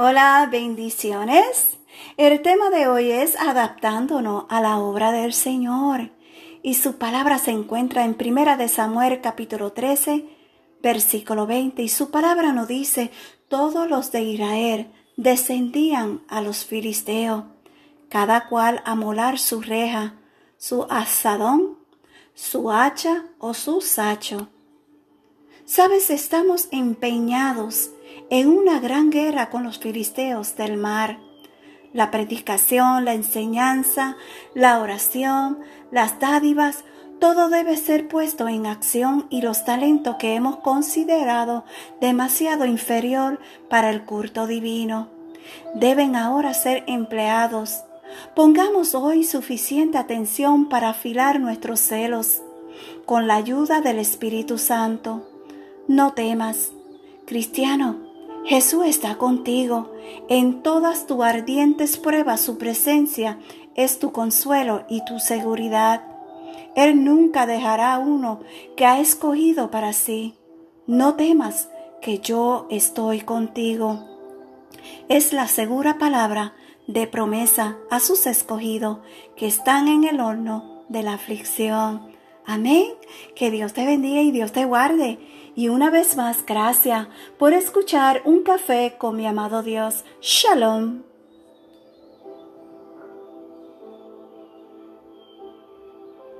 Hola, bendiciones. El tema de hoy es adaptándonos a la obra del Señor. Y su palabra se encuentra en Primera de Samuel capítulo 13, versículo 20. Y su palabra nos dice, todos los de Israel descendían a los filisteos, cada cual a molar su reja, su asadón, su hacha o su sacho. Sabes, estamos empeñados en una gran guerra con los filisteos del mar. La predicación, la enseñanza, la oración, las dádivas, todo debe ser puesto en acción y los talentos que hemos considerado demasiado inferior para el culto divino deben ahora ser empleados. Pongamos hoy suficiente atención para afilar nuestros celos con la ayuda del Espíritu Santo. No temas, cristiano, Jesús está contigo. En todas tus ardientes pruebas su presencia es tu consuelo y tu seguridad. Él nunca dejará a uno que ha escogido para sí. No temas, que yo estoy contigo. Es la segura palabra de promesa a sus escogidos que están en el horno de la aflicción. Amén. Que Dios te bendiga y Dios te guarde. Y una vez más, gracias por escuchar un café con mi amado Dios. Shalom.